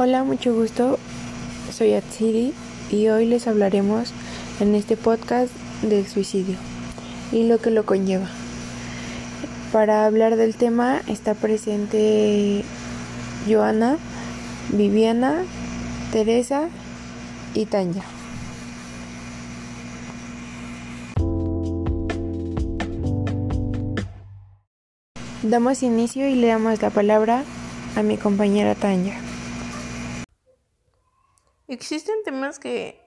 Hola, mucho gusto. Soy Atsiri y hoy les hablaremos en este podcast del suicidio y lo que lo conlleva. Para hablar del tema está presente Joana, Viviana, Teresa y Tanya. Damos inicio y le damos la palabra a mi compañera Tanya. Existen temas que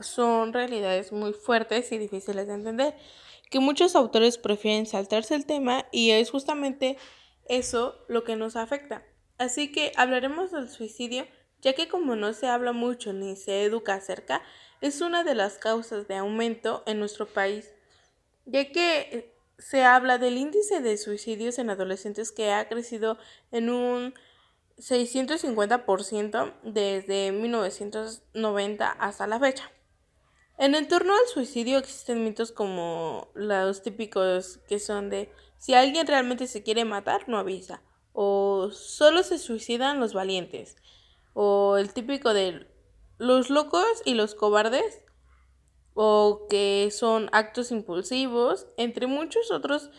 son realidades muy fuertes y difíciles de entender, que muchos autores prefieren saltarse el tema y es justamente eso lo que nos afecta. Así que hablaremos del suicidio, ya que como no se habla mucho ni se educa acerca, es una de las causas de aumento en nuestro país, ya que se habla del índice de suicidios en adolescentes que ha crecido en un 650% desde 1990 hasta la fecha. En torno al suicidio existen mitos como los típicos que son de si alguien realmente se quiere matar, no avisa, o solo se suicidan los valientes, o el típico de los locos y los cobardes, o que son actos impulsivos, entre muchos otros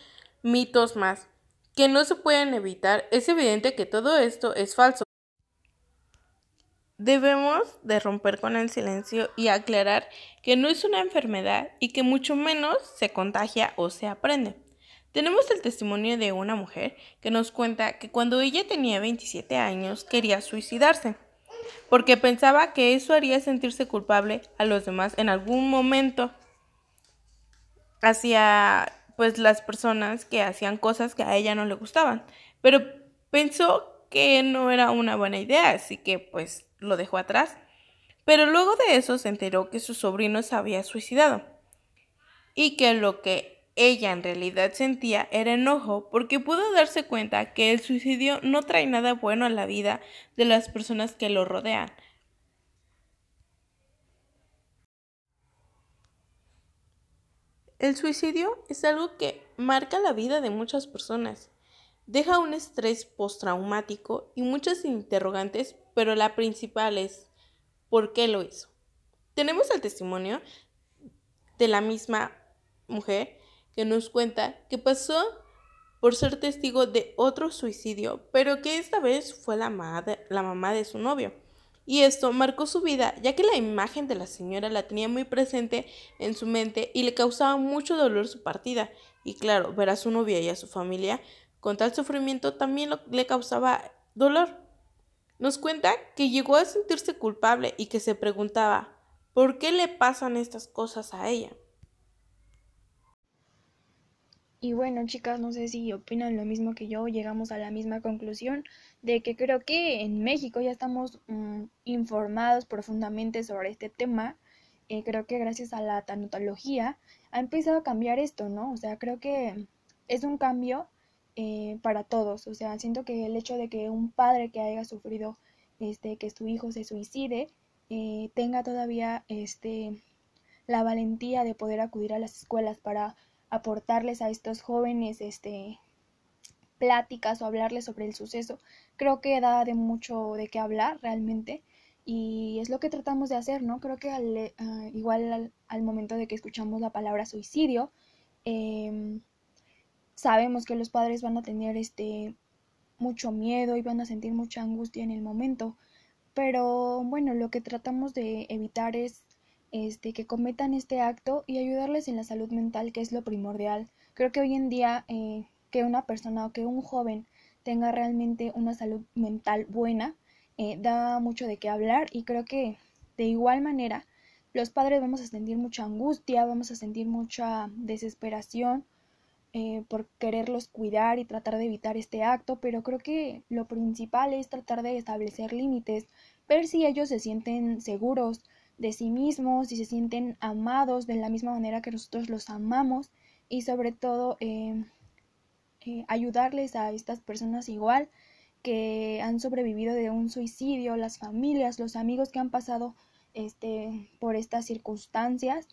mitos más que no se pueden evitar, es evidente que todo esto es falso. Debemos de romper con el silencio y aclarar que no es una enfermedad y que mucho menos se contagia o se aprende. Tenemos el testimonio de una mujer que nos cuenta que cuando ella tenía 27 años quería suicidarse, porque pensaba que eso haría sentirse culpable a los demás en algún momento. Hacia pues las personas que hacían cosas que a ella no le gustaban. Pero pensó que no era una buena idea, así que pues lo dejó atrás. Pero luego de eso se enteró que su sobrino se había suicidado y que lo que ella en realidad sentía era enojo porque pudo darse cuenta que el suicidio no trae nada bueno a la vida de las personas que lo rodean. El suicidio es algo que marca la vida de muchas personas. Deja un estrés postraumático y muchas interrogantes, pero la principal es ¿por qué lo hizo? Tenemos el testimonio de la misma mujer que nos cuenta que pasó por ser testigo de otro suicidio, pero que esta vez fue la, la mamá de su novio. Y esto marcó su vida, ya que la imagen de la señora la tenía muy presente en su mente y le causaba mucho dolor su partida. Y claro, ver a su novia y a su familia con tal sufrimiento también le causaba dolor. Nos cuenta que llegó a sentirse culpable y que se preguntaba ¿por qué le pasan estas cosas a ella? Y bueno, chicas, no sé si opinan lo mismo que yo, llegamos a la misma conclusión de que creo que en México ya estamos mm, informados profundamente sobre este tema. Eh, creo que gracias a la tanatología ha empezado a cambiar esto, ¿no? O sea, creo que es un cambio eh, para todos. O sea, siento que el hecho de que un padre que haya sufrido este, que su hijo se suicide, eh, tenga todavía este, la valentía de poder acudir a las escuelas para aportarles a estos jóvenes este, pláticas o hablarles sobre el suceso, creo que da de mucho de qué hablar realmente y es lo que tratamos de hacer, ¿no? Creo que al, eh, igual al, momento de que escuchamos la palabra suicidio, em, sabemos que los padres van a tener este mucho miedo y van a sentir mucha angustia en el momento, pero bueno, lo que tratamos de evitar es este, que cometan este acto y ayudarles en la salud mental, que es lo primordial. Creo que hoy en día eh, que una persona o que un joven tenga realmente una salud mental buena eh, da mucho de qué hablar y creo que de igual manera los padres vamos a sentir mucha angustia, vamos a sentir mucha desesperación eh, por quererlos cuidar y tratar de evitar este acto, pero creo que lo principal es tratar de establecer límites, ver si ellos se sienten seguros, de sí mismos y se sienten amados de la misma manera que nosotros los amamos y sobre todo eh, eh, ayudarles a estas personas igual que han sobrevivido de un suicidio, las familias, los amigos que han pasado este, por estas circunstancias,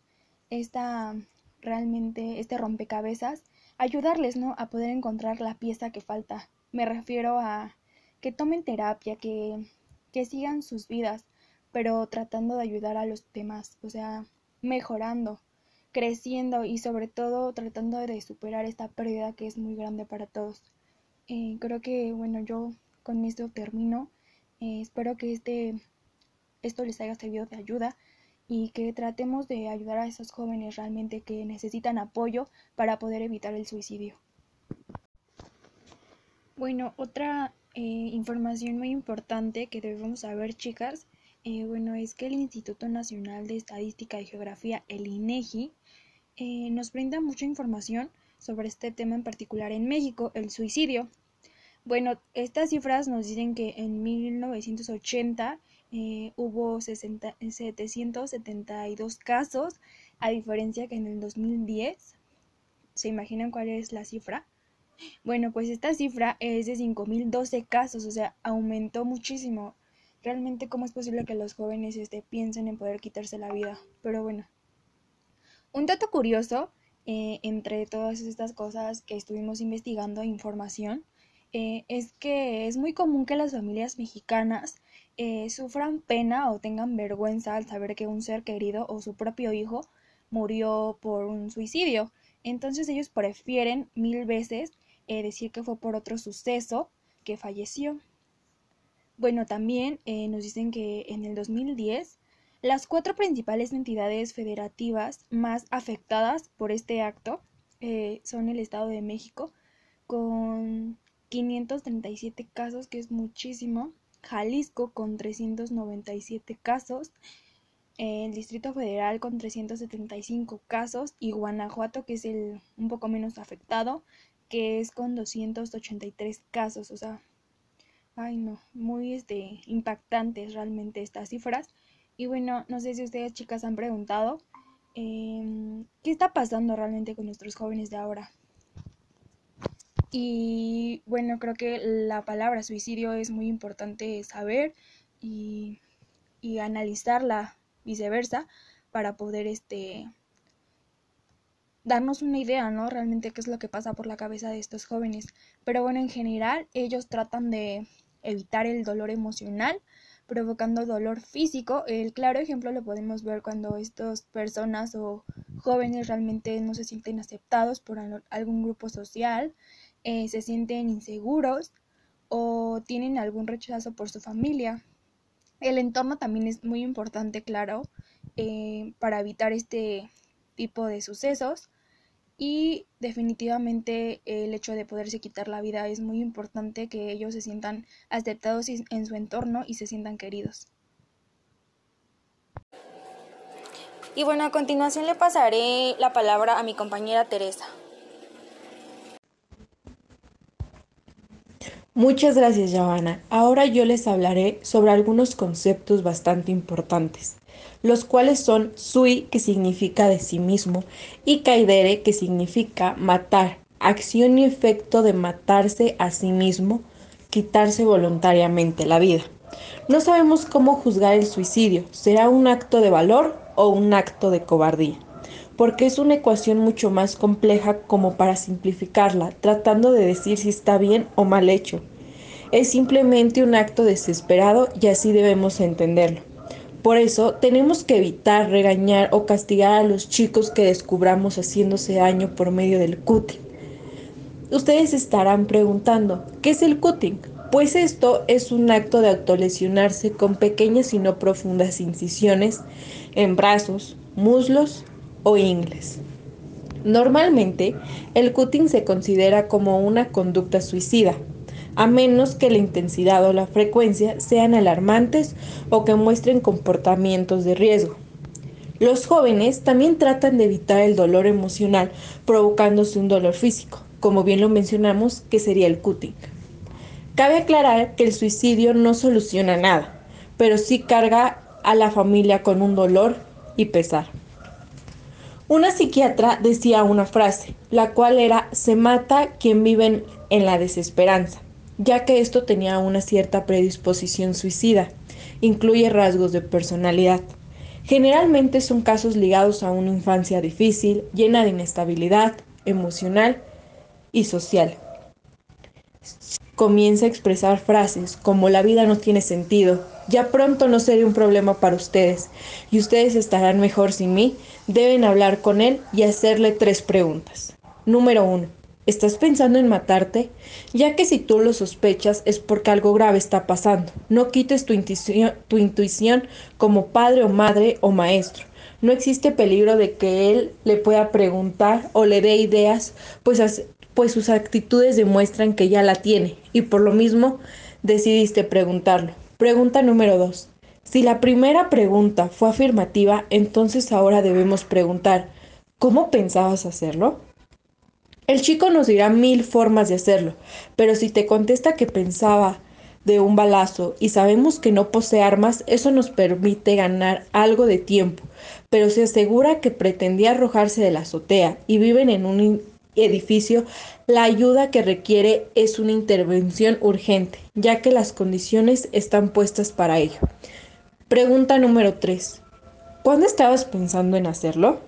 esta realmente este rompecabezas, ayudarles ¿no? a poder encontrar la pieza que falta. Me refiero a que tomen terapia, que que sigan sus vidas, pero tratando de ayudar a los demás, o sea, mejorando, creciendo y sobre todo tratando de superar esta pérdida que es muy grande para todos. Eh, creo que, bueno, yo con esto termino. Eh, espero que este, esto les haya servido de ayuda y que tratemos de ayudar a esos jóvenes realmente que necesitan apoyo para poder evitar el suicidio. Bueno, otra eh, información muy importante que debemos saber, chicas, eh, bueno, es que el Instituto Nacional de Estadística y Geografía, el INEGI, e nos brinda mucha información sobre este tema en particular en México, el suicidio. Bueno, estas cifras nos dicen que en 1980 eh, hubo 772 casos, a diferencia que en el 2010. ¿Se imaginan cuál es la cifra? Bueno, pues esta cifra es de 5.012 casos, o sea, aumentó muchísimo. Realmente, ¿cómo es posible que los jóvenes este, piensen en poder quitarse la vida? Pero bueno. Un dato curioso, eh, entre todas estas cosas que estuvimos investigando, información, eh, es que es muy común que las familias mexicanas eh, sufran pena o tengan vergüenza al saber que un ser querido o su propio hijo murió por un suicidio. Entonces ellos prefieren mil veces eh, decir que fue por otro suceso que falleció. Bueno, también eh, nos dicen que en el 2010 las cuatro principales entidades federativas más afectadas por este acto son el Estado de México, con 537 casos, que es muchísimo, Jalisco con 397 casos, el Distrito Federal con 375 casos. Y Guanajuato, que es el un poco menos afectado, que es con 283 casos, o sea, ay no, muy este, impactantes realmente estas cifras. Y bueno, no sé si ustedes chicas han preguntado em, qué está pasando realmente con nuestros jóvenes de ahora. Y bueno, creo que la palabra suicidio es muy importante saber y, y analizarla viceversa para poder este darnos una idea, ¿no? Realmente qué es lo que pasa por la cabeza de estos jóvenes. Pero bueno, en general ellos tratan de evitar el dolor emocional, provocando dolor físico. El claro ejemplo lo podemos ver cuando estas personas o jóvenes realmente no se sienten aceptados por algún grupo social, eh, se sienten inseguros o tienen algún rechazo por su familia. El entorno también es muy importante, claro, eh, para evitar este tipo de sucesos y definitivamente el hecho de poderse quitar la vida es muy importante que ellos se sientan aceptados en su entorno y se sientan queridos. Y bueno, a continuación le pasaré la palabra a mi compañera Teresa. Muchas gracias, Giovanna. Ahora yo les hablaré sobre algunos conceptos bastante importantes, los cuales son sui, que significa de sí mismo, y caidere, que significa matar, acción y efecto de matarse a sí mismo, quitarse voluntariamente la vida. No sabemos cómo juzgar el suicidio, será un acto de valor o un acto de cobardía porque es una ecuación mucho más compleja como para simplificarla, tratando de decir si está bien o mal hecho. Es simplemente un acto desesperado y así debemos entenderlo. Por eso tenemos que evitar regañar o castigar a los chicos que descubramos haciéndose daño por medio del cutting. Ustedes estarán preguntando, ¿qué es el cutting? Pues esto es un acto de autolesionarse con pequeñas y no profundas incisiones en brazos, muslos o ingles. Normalmente, el cutting se considera como una conducta suicida, a menos que la intensidad o la frecuencia sean alarmantes o que muestren comportamientos de riesgo. Los jóvenes también tratan de evitar el dolor emocional provocándose un dolor físico, como bien lo mencionamos, que sería el cutting. Cabe aclarar que el suicidio no soluciona nada, pero sí carga a la familia con un dolor y pesar. Una psiquiatra decía una frase, la cual era, se mata quien vive en la desesperanza, ya que esto tenía una cierta predisposición suicida, incluye rasgos de personalidad. Generalmente son casos ligados a una infancia difícil, llena de inestabilidad emocional y social. comienza a expresar frases como la vida no tiene sentido, ya pronto no seré un problema para ustedes y ustedes estarán mejor sin mí, deben hablar con él y hacerle tres preguntas. Número uno. ¿Estás pensando en matarte? Ya que si tú lo sospechas es porque algo grave está pasando. No quites tu intuición, tu intuición como padre o madre o maestro. No existe peligro de que él le pueda preguntar o le dé ideas, pues, pues sus actitudes demuestran que ya la tiene y por lo mismo decidiste preguntarlo. Pregunta número dos. Si la primera pregunta fue afirmativa, entonces ahora debemos preguntar, ¿cómo pensabas hacerlo? El chico nos dirá mil formas de hacerlo, pero si te contesta que pensaba de un balazo y sabemos que no posee armas, eso nos permite ganar algo de tiempo, pero se asegura que pretendía arrojarse de la azotea y viven en un edificio, la ayuda que requiere es una intervención urgente, ya que las condiciones están puestas para ello. Pregunta número 3. ¿Cuándo estabas pensando en hacerlo?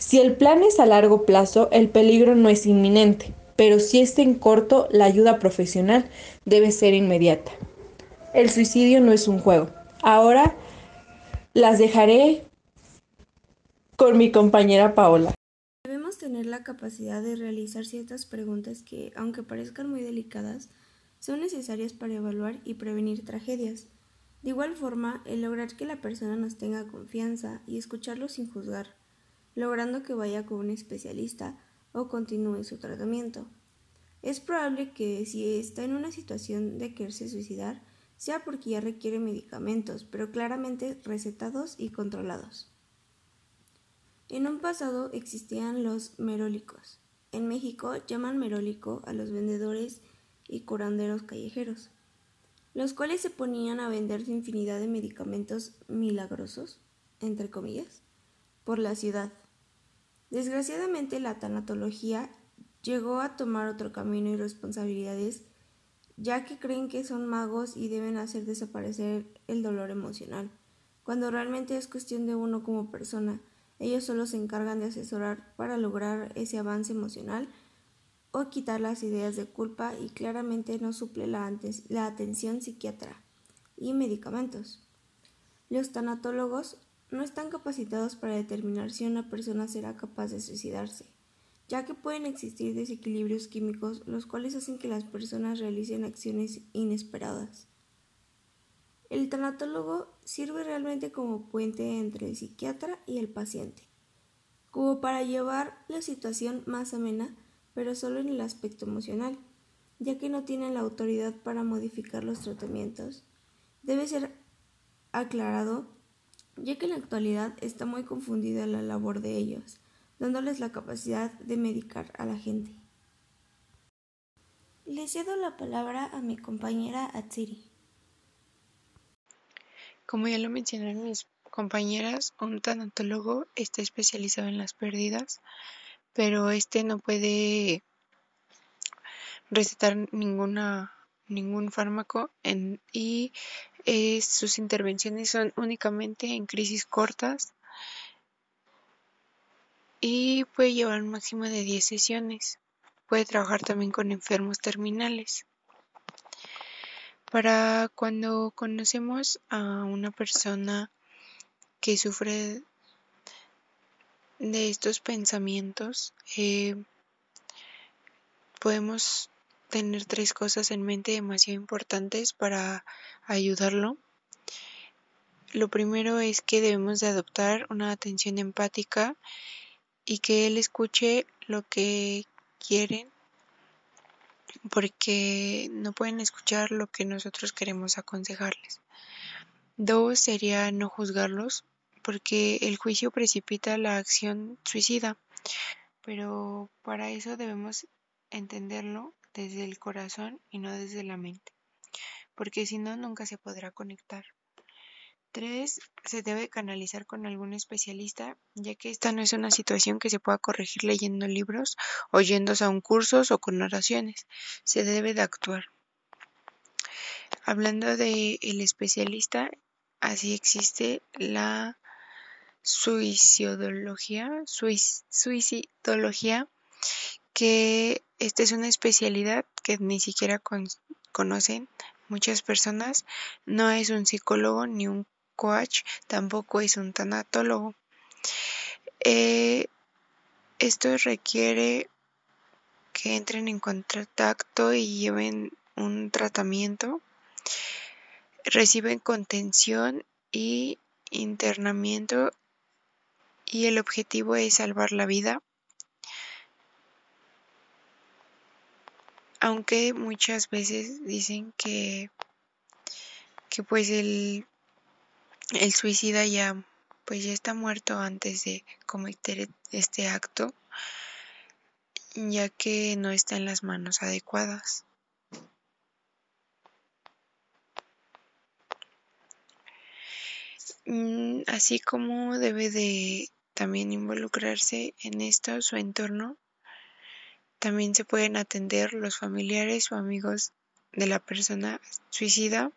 Si el plan es a largo plazo, el peligro no es inminente, pero si es en corto, la ayuda profesional debe ser inmediata. El suicidio no es un juego. Ahora las dejaré con mi compañera Paola tener la capacidad de realizar ciertas preguntas que, aunque parezcan muy delicadas, son necesarias para evaluar y prevenir tragedias. De igual forma, el lograr que la persona nos tenga confianza y escucharlo sin juzgar, logrando que vaya con un especialista o continúe su tratamiento. Es probable que si está en una situación de quererse suicidar, sea porque ya requiere medicamentos, pero claramente recetados y controlados. En un pasado existían los merólicos. En México llaman merólico a los vendedores y curanderos callejeros, los cuales se ponían a vender infinidad de medicamentos milagrosos, entre comillas, por la ciudad. Desgraciadamente la tanatología llegó a tomar otro camino y responsabilidades, ya que creen que son magos y deben hacer desaparecer el dolor emocional, cuando realmente es cuestión de uno como persona, ellos solo se encargan de asesorar para lograr ese avance emocional o quitar las ideas de culpa y claramente no suple la, la atención psiquiatra y medicamentos. Los tanatólogos no están capacitados para determinar si una persona será capaz de suicidarse, ya que pueden existir desequilibrios químicos los cuales hacen que las personas realicen acciones inesperadas. El tanatólogo sirve realmente como puente entre el psiquiatra y el paciente, como para llevar la situación más amena, pero solo en el aspecto emocional, ya que no tienen la autoridad para modificar los tratamientos. Debe ser aclarado, ya que en la actualidad está muy confundida la labor de ellos, dándoles la capacidad de medicar a la gente. Le cedo la palabra a mi compañera Atsiri. Como ya lo mencionaron mis compañeras, un tanatólogo está especializado en las pérdidas, pero este no puede recetar ninguna ningún fármaco y eh, sus intervenciones son únicamente en crisis cortas y puede llevar un máximo de 10 sesiones. Puede trabajar también con enfermos terminales. Para cuando conocemos a una persona que sufre de estos pensamientos, eh, podemos tener tres cosas en mente demasiado importantes para ayudarlo. Lo primero es que debemos de adoptar una atención empática y que él escuche lo que quieren porque no pueden escuchar lo que nosotros queremos aconsejarles. Dos sería no juzgarlos, porque el juicio precipita la acción suicida, pero para eso debemos entenderlo desde el corazón y no desde la mente, porque si no, nunca se podrá conectar. 3. Se debe canalizar con algún especialista, ya que esta no es una situación que se pueda corregir leyendo libros, oyéndose a un curso o con oraciones. Se debe de actuar. Hablando de el especialista, así existe la suicidología, suicidología que esta es una especialidad que ni siquiera conocen muchas personas. No es un psicólogo ni un coach, tampoco es un tanatólogo. Eh, esto requiere que entren en contacto y lleven un tratamiento, reciben contención y internamiento y el objetivo es salvar la vida. Aunque muchas veces dicen que, que pues el, el suicida ya pues ya está muerto antes de cometer este acto, ya que no está en las manos adecuadas. Mm, así como debe de también involucrarse en esto su entorno, también se pueden atender los familiares o amigos de la persona suicida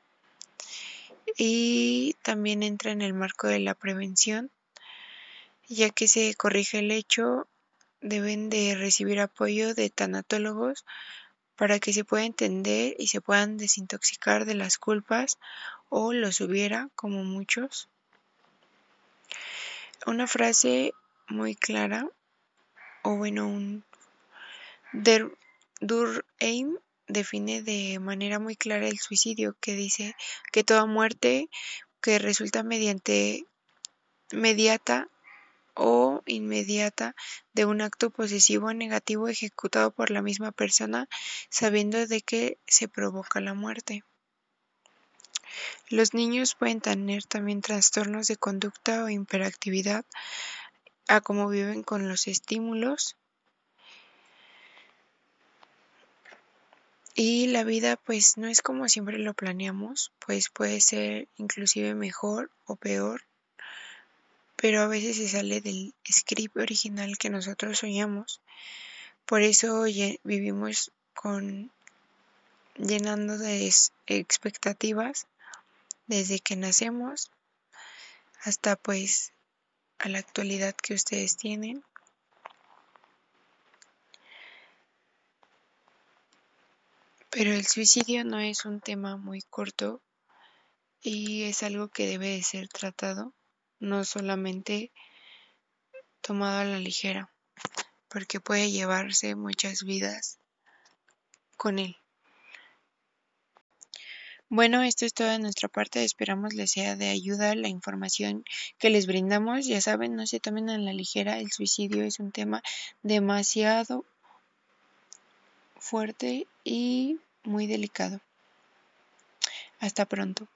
y también entra en el marco de la prevención, ya que se corrige el hecho, deben de recibir apoyo de tanatólogos para que se pueda entender y se puedan desintoxicar de las culpas o los hubiera como muchos. Una frase muy clara o bueno un Der, Durkheim define de manera muy clara el suicidio, que dice que toda muerte que resulta mediante mediata o inmediata de un acto posesivo negativo ejecutado por la misma persona sabiendo de que se provoca la muerte. Los niños pueden tener también trastornos de conducta o hiperactividad a cómo viven con los estímulos Y la vida pues no es como siempre lo planeamos, pues puede ser inclusive mejor o peor, pero a veces se sale del script original que nosotros soñamos. Por eso vivimos con llenando de expectativas desde que nacemos hasta pues a la actualidad que ustedes tienen. Pero el suicidio no es un tema muy corto y es algo que debe de ser tratado, no solamente tomado a la ligera, porque puede llevarse muchas vidas con él. Bueno, esto es todo de nuestra parte. Esperamos les sea de ayuda la información que les brindamos. Ya saben, no se tomen a la ligera. El suicidio es un tema demasiado fuerte y muy delicado. Hasta pronto.